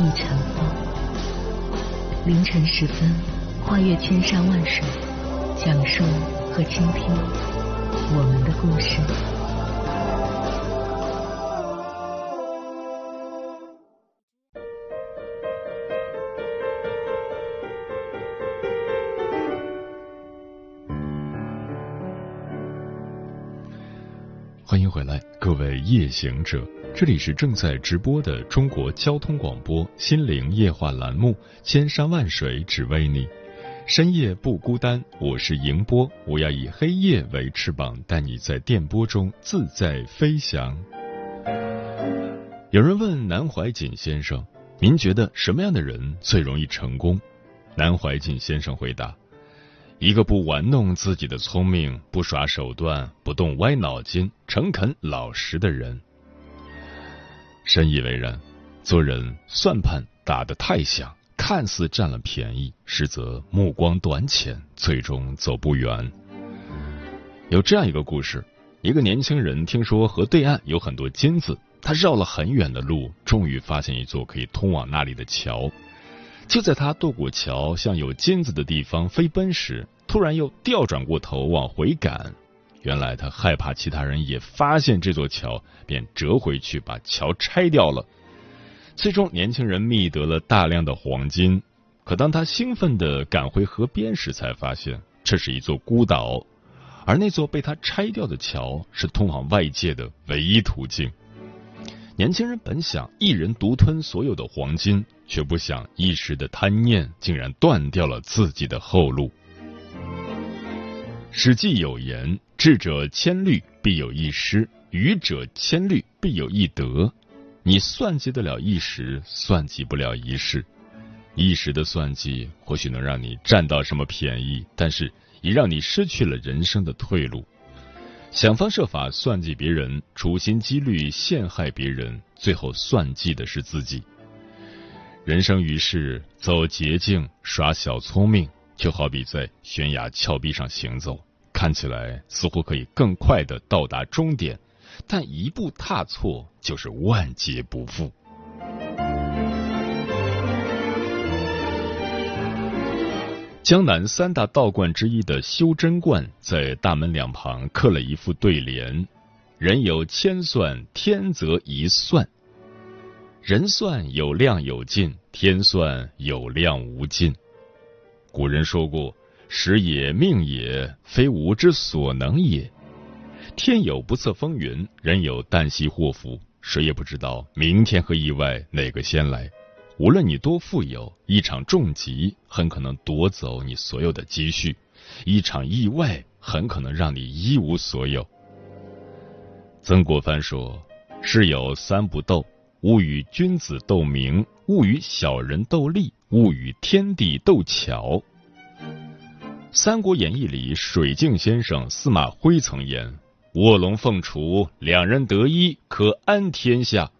一尘风，凌晨时分，跨越千山万水，讲述和倾听我们的故事。欢迎回来，各位夜行者。这里是正在直播的中国交通广播心灵夜话栏目《千山万水只为你》，深夜不孤单。我是迎波，我要以黑夜为翅膀，带你在电波中自在飞翔。有人问南怀瑾先生：“您觉得什么样的人最容易成功？”南怀瑾先生回答：“一个不玩弄自己的聪明、不耍手段、不动歪脑筋、诚恳老实的人。”深以为然，做人算盘打得太响，看似占了便宜，实则目光短浅，最终走不远。有这样一个故事：一个年轻人听说河对岸有很多金子，他绕了很远的路，终于发现一座可以通往那里的桥。就在他渡过桥，向有金子的地方飞奔时，突然又调转过头往回赶。原来他害怕其他人也发现这座桥，便折回去把桥拆掉了。最终，年轻人觅得了大量的黄金。可当他兴奋地赶回河边时，才发现这是一座孤岛，而那座被他拆掉的桥是通往外界的唯一途径。年轻人本想一人独吞所有的黄金，却不想一时的贪念竟然断掉了自己的后路。《史记》有言：“智者千虑，必有一失；愚者千虑，必有一得。”你算计得了一时，算计不了一世。一时的算计或许能让你占到什么便宜，但是也让你失去了人生的退路。想方设法算计别人，处心积虑陷害别人，最后算计的是自己。人生于世，走捷径、耍小聪明。就好比在悬崖峭壁上行走，看起来似乎可以更快的到达终点，但一步踏错就是万劫不复。江南三大道观之一的修真观，在大门两旁刻了一副对联：“人有千算，天则一算。人算有量有尽，天算有量无尽。”古人说过：“时也，命也，非吾之所能也。天有不测风云，人有旦夕祸福，谁也不知道明天和意外哪个先来。无论你多富有，一场重疾很可能夺走你所有的积蓄；一场意外很可能让你一无所有。”曾国藩说：“世有三不斗，勿与君子斗名，勿与小人斗利。”勿与天地斗巧，《三国演义》里水镜先生司马徽曾言：“卧龙凤雏，两人得一，可安天下。”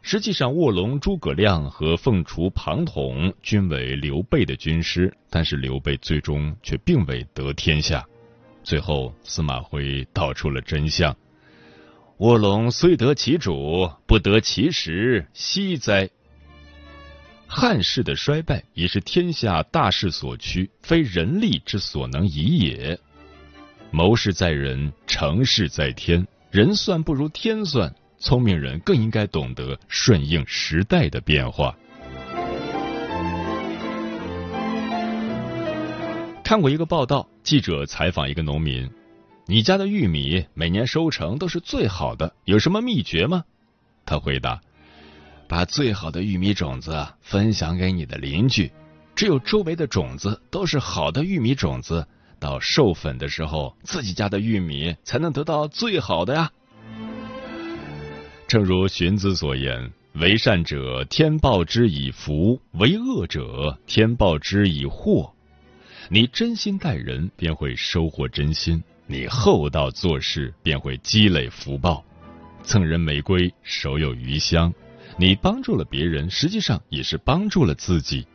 实际上，卧龙诸葛亮和凤雏庞统均为刘备的军师，但是刘备最终却并未得天下。最后，司马徽道出了真相：“卧龙虽得其主，不得其时，惜哉！”汉室的衰败已是天下大势所趋，非人力之所能已也。谋事在人，成事在天。人算不如天算，聪明人更应该懂得顺应时代的变化。看过一个报道，记者采访一个农民：“你家的玉米每年收成都是最好的，有什么秘诀吗？”他回答。把最好的玉米种子分享给你的邻居，只有周围的种子都是好的玉米种子，到授粉的时候，自己家的玉米才能得到最好的呀。正如荀子所言：“为善者，天报之以福；为恶者，天报之以祸。”你真心待人，便会收获真心；你厚道做事，便会积累福报。赠人玫瑰，手有余香。你帮助了别人，实际上也是帮助了自己。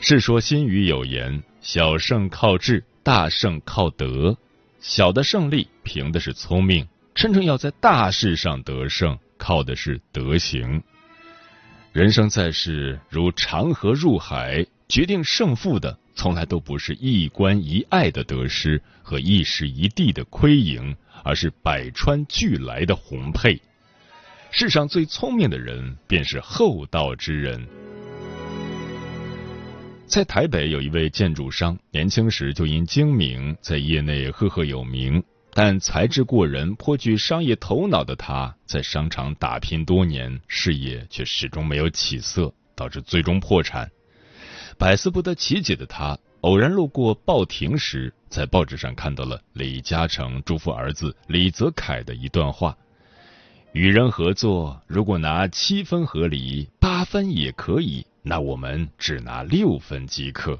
世说新语有言：“小胜靠智，大胜靠德。”小的胜利凭的是聪明，真正要在大事上得胜，靠的是德行。人生在世，如长河入海，决定胜负的从来都不是一关一爱的得失和一时一地的亏盈，而是百川俱来的红配。世上最聪明的人，便是厚道之人。在台北有一位建筑商，年轻时就因精明，在业内赫赫有名。但才智过人、颇具商业头脑的他，在商场打拼多年，事业却始终没有起色，导致最终破产。百思不得其解的他，偶然路过报亭时，在报纸上看到了李嘉诚嘱咐儿子李泽楷的一段话：“与人合作，如果拿七分合理，八分也可以。”那我们只拿六分即可。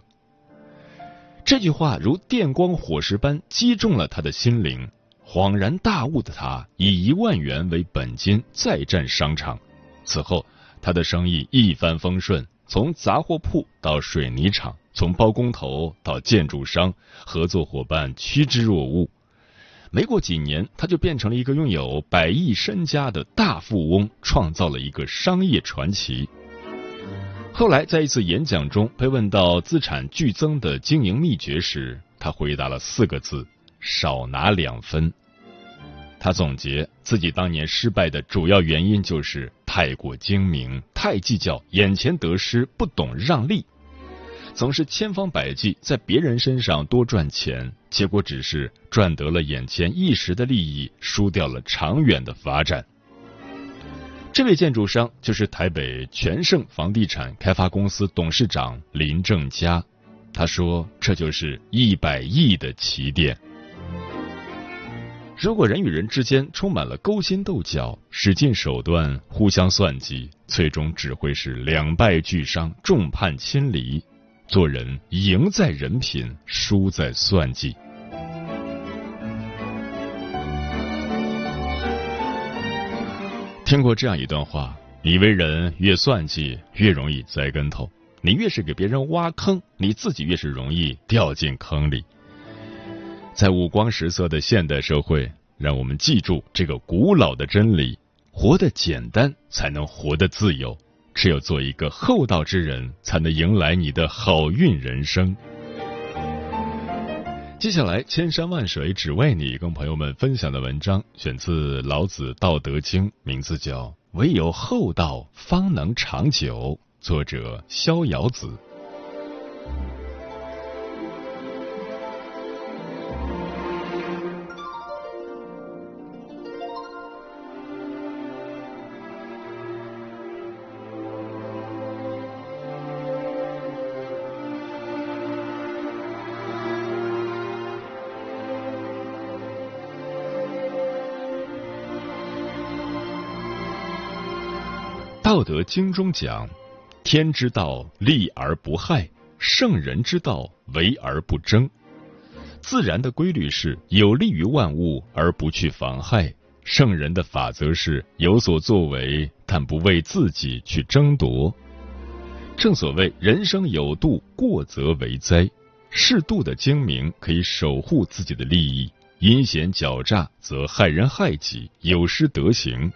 这句话如电光火石般击中了他的心灵，恍然大悟的他以一万元为本金再战商场。此后，他的生意一帆风顺，从杂货铺到水泥厂，从包工头到建筑商，合作伙伴趋之若鹜。没过几年，他就变成了一个拥有百亿身家的大富翁，创造了一个商业传奇。后来，在一次演讲中被问到资产剧增的经营秘诀时，他回答了四个字：少拿两分。他总结自己当年失败的主要原因就是太过精明，太计较眼前得失，不懂让利，总是千方百计在别人身上多赚钱，结果只是赚得了眼前一时的利益，输掉了长远的发展。这位建筑商就是台北全盛房地产开发公司董事长林正佳。他说：“这就是一百亿的起点。如果人与人之间充满了勾心斗角、使尽手段、互相算计，最终只会是两败俱伤、众叛亲离。做人，赢在人品，输在算计。”听过这样一段话：你为人越算计，越容易栽跟头；你越是给别人挖坑，你自己越是容易掉进坑里。在五光十色的现代社会，让我们记住这个古老的真理：活得简单，才能活得自由。只有做一个厚道之人，才能迎来你的好运人生。接下来，千山万水只为你，跟朋友们分享的文章选自老子《道德经》，名字叫《唯有厚道，方能长久》，作者逍遥子。道德经中讲：“天之道，利而不害；圣人之道，为而不争。”自然的规律是有利于万物而不去妨害；圣人的法则是有所作为，但不为自己去争夺。正所谓人生有度，过则为灾。适度的精明可以守护自己的利益，阴险狡诈则害人害己，有失德行。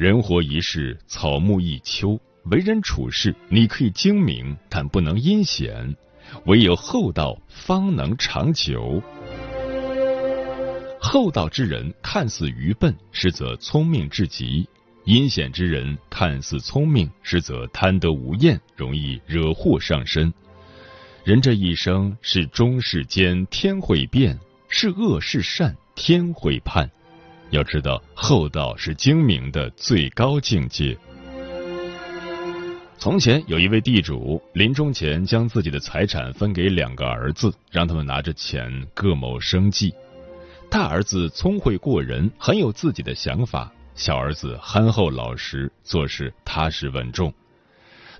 人活一世，草木一秋。为人处事，你可以精明，但不能阴险。唯有厚道，方能长久。厚道之人看似愚笨，实则聪明至极；阴险之人看似聪明，实则贪得无厌，容易惹祸上身。人这一生，是忠是奸，天会变；是恶是善，天会判。要知道，厚道是精明的最高境界。从前有一位地主，临终前将自己的财产分给两个儿子，让他们拿着钱各谋生计。大儿子聪慧过人，很有自己的想法，小儿子憨厚老实，做事踏实稳重。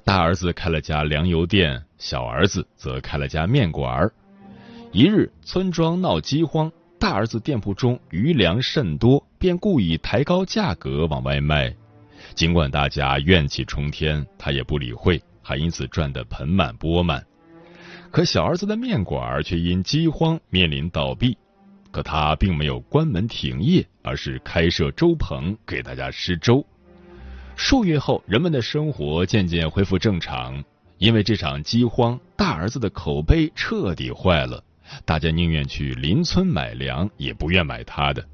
大儿子开了家粮油店，小儿子则开了家面馆。一日，村庄闹饥荒，大儿子店铺中余粮甚多，便故意抬高价格往外卖。尽管大家怨气冲天，他也不理会，还因此赚得盆满钵满。可小儿子的面馆却因饥荒面临倒闭，可他并没有关门停业，而是开设粥棚给大家施粥。数月后，人们的生活渐渐恢复正常。因为这场饥荒，大儿子的口碑彻底坏了，大家宁愿去邻村买粮，也不愿买他的。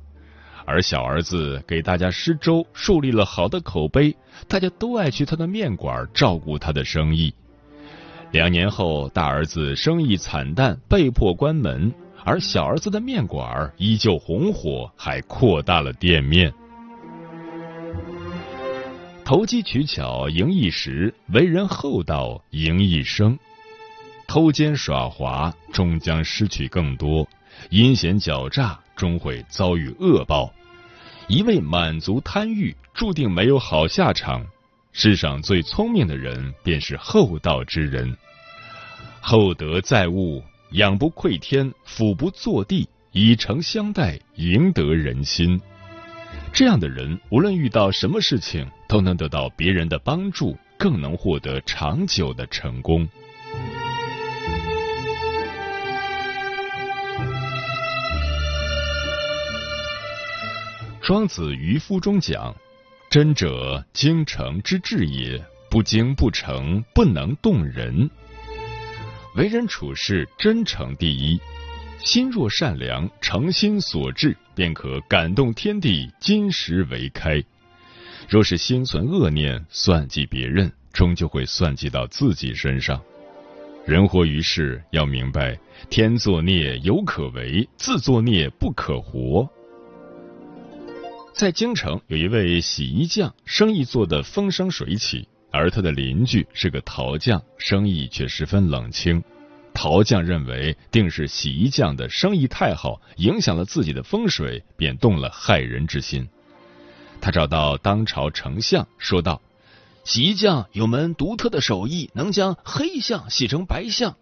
而小儿子给大家施粥，树立了好的口碑，大家都爱去他的面馆照顾他的生意。两年后，大儿子生意惨淡，被迫关门，而小儿子的面馆依旧红火，还扩大了店面。投机取巧赢一时，为人厚道赢一生。偷奸耍滑终将失去更多，阴险狡诈终会遭遇恶报。一味满足贪欲，注定没有好下场。世上最聪明的人，便是厚道之人。厚德载物，仰不愧天，俯不作地，以诚相待，赢得人心。这样的人，无论遇到什么事情，都能得到别人的帮助，更能获得长久的成功。庄子渔夫中讲：“真者，精诚之至也；不精不诚，不能动人。为人处事，真诚第一。”心若善良，诚心所至，便可感动天地，金石为开。若是心存恶念，算计别人，终究会算计到自己身上。人活于世，要明白天作孽犹可为，自作孽不可活。在京城有一位洗衣匠，生意做得风生水起，而他的邻居是个陶匠，生意却十分冷清。陶匠认为定是洗衣匠的生意太好，影响了自己的风水，便动了害人之心。他找到当朝丞相，说道：“洗衣匠有门独特的手艺，能将黑象洗成白象。”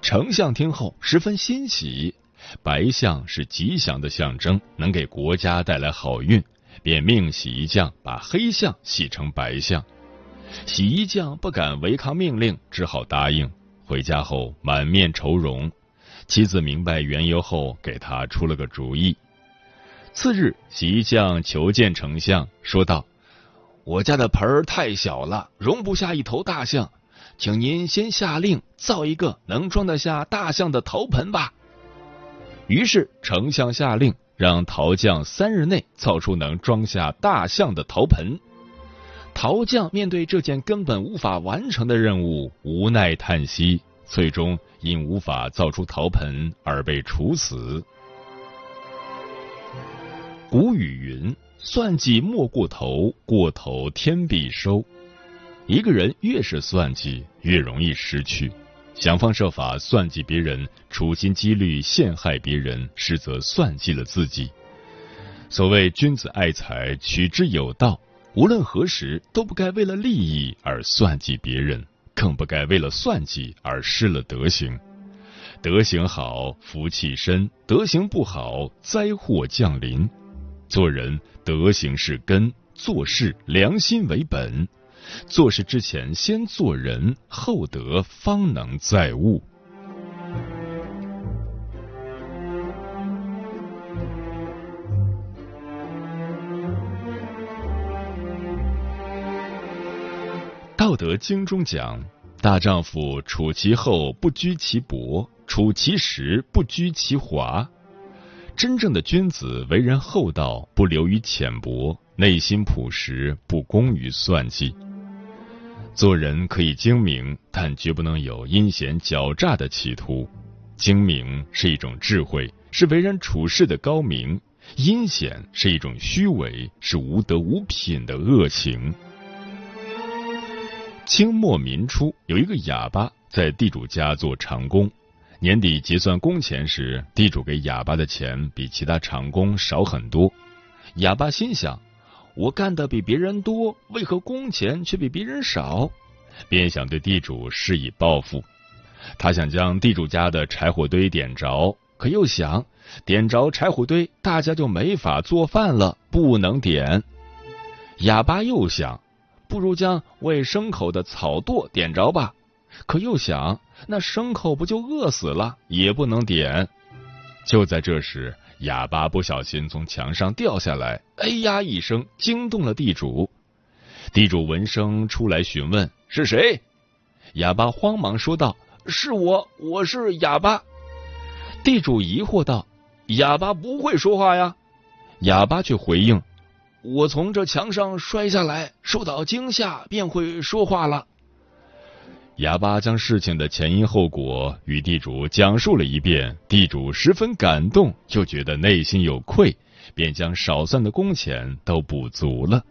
丞相听后十分欣喜，白象是吉祥的象征，能给国家带来好运，便命洗衣匠把黑象洗成白象。洗衣匠不敢违抗命令，只好答应。回家后满面愁容，妻子明白缘由后，给他出了个主意。次日，洗衣匠求见丞相，说道：“我家的盆儿太小了，容不下一头大象，请您先下令造一个能装得下大象的陶盆吧。”于是，丞相下令让陶匠三日内造出能装下大象的陶盆。陶匠面对这件根本无法完成的任务，无奈叹息，最终因无法造出陶盆而被处死。古语云：“算计莫过头，过头天必收。”一个人越是算计，越容易失去。想方设法算计别人，处心积虑陷害别人，实则算计了自己。所谓君子爱财，取之有道。无论何时，都不该为了利益而算计别人，更不该为了算计而失了德行。德行好，福气深；德行不好，灾祸降临。做人，德行是根；做事，良心为本。做事之前，先做人，厚德方能载物。道德经中讲：“大丈夫处其厚不居其薄，处其实不居其华。”真正的君子为人厚道，不流于浅薄，内心朴实，不攻于算计。做人可以精明，但绝不能有阴险狡诈的企图。精明是一种智慧，是为人处事的高明；阴险是一种虚伪，是无德无品的恶行。清末民初，有一个哑巴在地主家做长工。年底结算工钱时，地主给哑巴的钱比其他长工少很多。哑巴心想：我干的比别人多，为何工钱却比别人少？便想对地主施以报复。他想将地主家的柴火堆点着，可又想点着柴火堆，大家就没法做饭了，不能点。哑巴又想，不如将喂牲口的草垛点着吧，可又想，那牲口不就饿死了，也不能点。就在这时，哑巴不小心从墙上掉下来，哎呀一声，惊动了地主。地主闻声出来询问是谁，哑巴慌忙说道。是我，我是哑巴。地主疑惑道：“哑巴不会说话呀？”哑巴却回应：“我从这墙上摔下来，受到惊吓，便会说话了。”哑巴将事情的前因后果与地主讲述了一遍，地主十分感动，就觉得内心有愧，便将少算的工钱都补足了。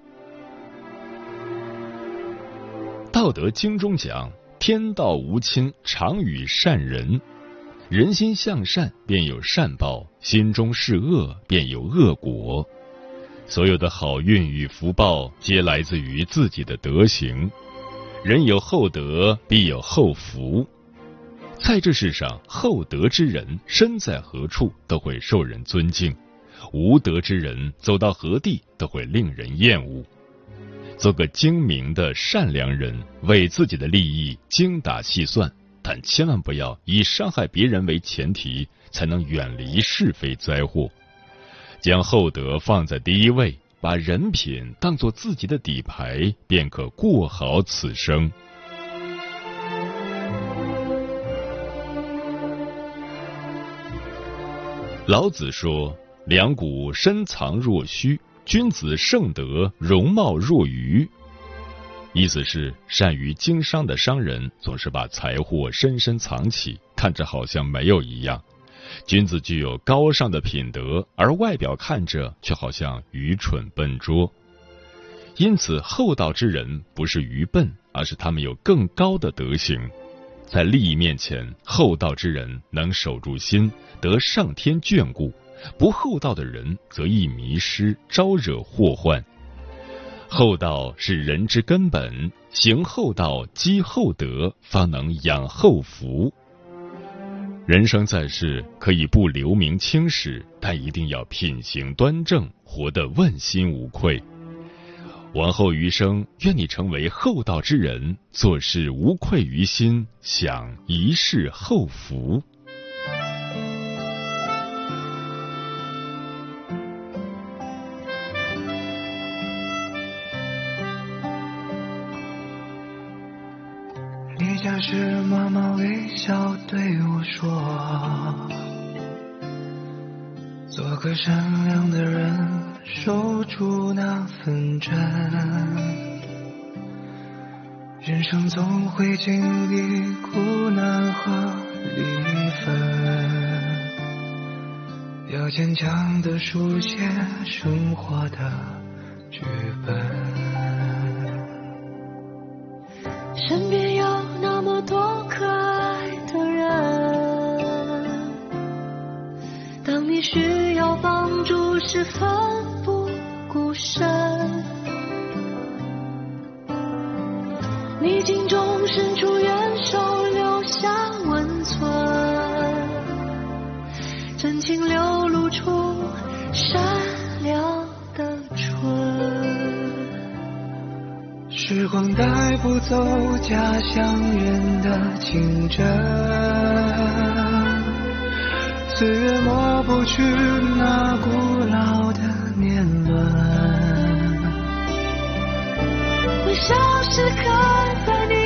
《道德经》中讲。天道无亲，常与善人。人心向善，便有善报；心中是恶，便有恶果。所有的好运与福报，皆来自于自己的德行。人有厚德，必有厚福。在这世上，厚德之人身在何处都会受人尊敬；无德之人走到何地都会令人厌恶。做个精明的善良人，为自己的利益精打细算，但千万不要以伤害别人为前提，才能远离是非灾祸。将厚德放在第一位，把人品当做自己的底牌，便可过好此生。老子说：“两股深藏若虚。”君子盛德，容貌若愚。意思是，善于经商的商人总是把财货深深藏起，看着好像没有一样。君子具有高尚的品德，而外表看着却好像愚蠢笨拙。因此，厚道之人不是愚笨，而是他们有更高的德行。在利益面前，厚道之人能守住心，得上天眷顾。不厚道的人则易迷失，招惹祸患。厚道是人之根本，行厚道，积厚德，方能养厚福。人生在世，可以不留名青史，但一定要品行端正，活得问心无愧。往后余生，愿你成为厚道之人，做事无愧于心，享一世厚福。是妈妈微笑对我说：“做个善良的人，守住那份真。人生总会经历苦难和离分，要坚强的书写生活的剧本。”身边。是奋不顾身，逆境中伸出援手，留下温存，真情流露出善良的纯。时光带不走家乡人的情真，岁月抹不去那古老的年轮，微笑时刻在你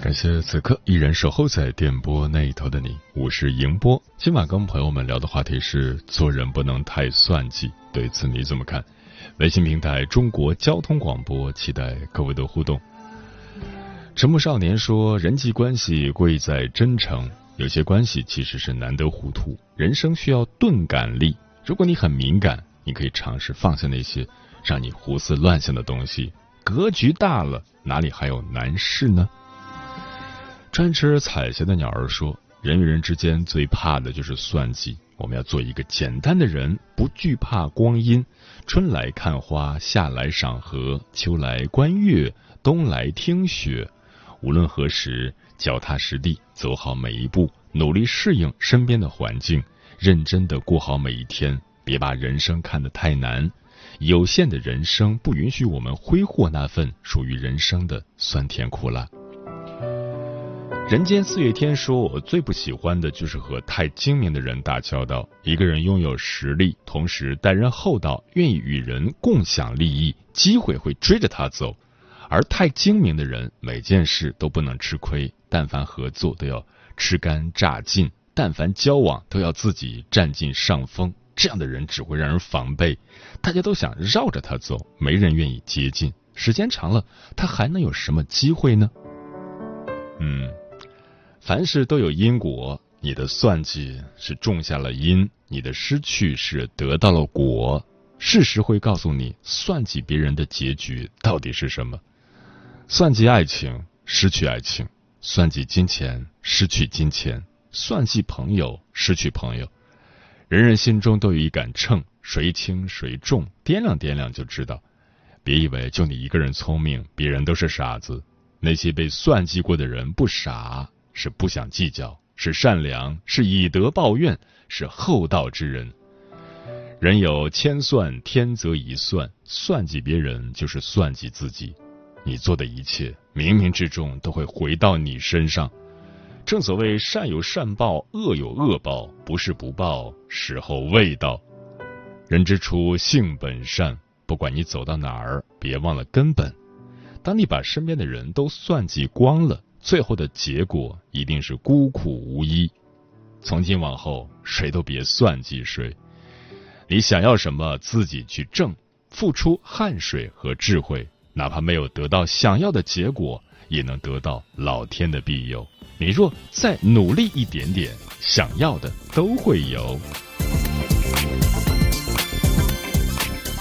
感谢此刻依然守候在电波那一头的你，我是迎波。今晚跟朋友们聊的话题是：做人不能太算计，对此你怎么看？微信平台中国交通广播，期待各位的互动。沉默少年说：人际关系贵在真诚。有些关系其实是难得糊涂，人生需要钝感力。如果你很敏感，你可以尝试放下那些让你胡思乱想的东西。格局大了，哪里还有难事呢？贪吃彩霞的鸟儿说：“人与人之间最怕的就是算计。我们要做一个简单的人，不惧怕光阴。春来看花，夏来赏荷，秋来观月，冬来听雪。无论何时。”脚踏实地走好每一步，努力适应身边的环境，认真的过好每一天。别把人生看得太难，有限的人生不允许我们挥霍那份属于人生的酸甜苦辣。人间四月天说：“我最不喜欢的就是和太精明的人打交道。一个人拥有实力，同时待人厚道，愿意与人共享利益，机会会追着他走。而太精明的人，每件事都不能吃亏。”但凡合作都要吃干榨尽，但凡交往都要自己占尽上风，这样的人只会让人防备，大家都想绕着他走，没人愿意接近。时间长了，他还能有什么机会呢？嗯，凡事都有因果，你的算计是种下了因，你的失去是得到了果。事实会告诉你，算计别人的结局到底是什么？算计爱情，失去爱情。算计金钱，失去金钱；算计朋友，失去朋友。人人心中都有一杆秤，谁轻谁重，掂量掂量就知道。别以为就你一个人聪明，别人都是傻子。那些被算计过的人不傻，是不想计较，是善良，是以德报怨，是厚道之人。人有千算，天则一算。算计别人，就是算计自己。你做的一切，冥冥之中都会回到你身上。正所谓善有善报，恶有恶报，不是不报，时候未到。人之初，性本善。不管你走到哪儿，别忘了根本。当你把身边的人都算计光了，最后的结果一定是孤苦无依。从今往后，谁都别算计谁。你想要什么，自己去挣，付出汗水和智慧。哪怕没有得到想要的结果，也能得到老天的庇佑。你若再努力一点点，想要的都会有。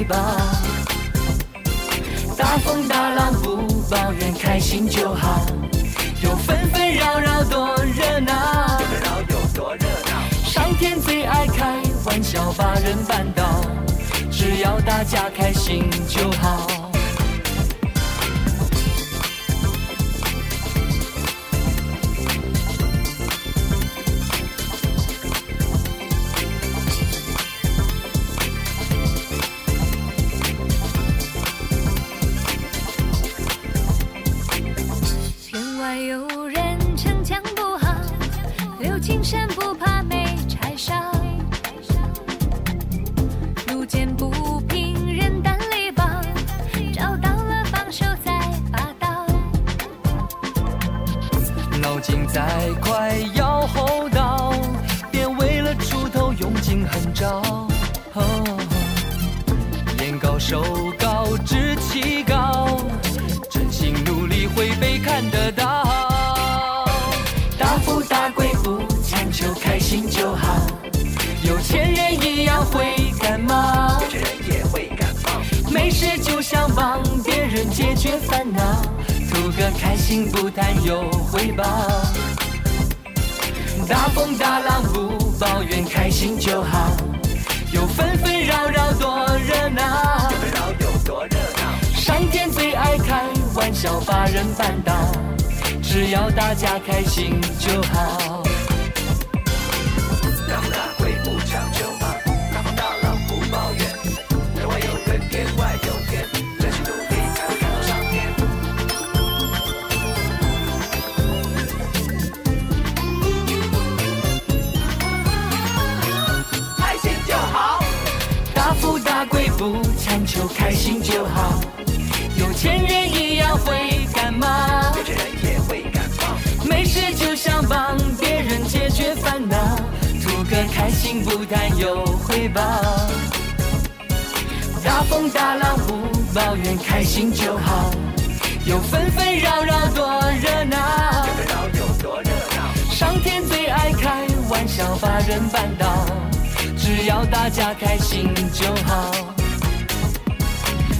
有回报。大风大浪不抱怨，开心就好。有纷纷扰扰多热闹，上天最爱开玩笑，把人绊倒。只要大家开心就好。没事就想帮别人解决烦恼，图个开心不谈有回报。大风大浪不抱怨，开心就好。有纷纷扰扰多热闹，上天最爱开玩笑，把人绊倒。只要大家开心就好。强求，开心就好。有钱人一样会感冒，有钱人也会感冒。没事就想帮别人解决烦恼，图个开心不谈有回报。大风大浪不抱怨，开心就好。有纷纷扰扰多热闹有多热闹，上天最爱开玩笑，把人绊倒。只要大家开心就好。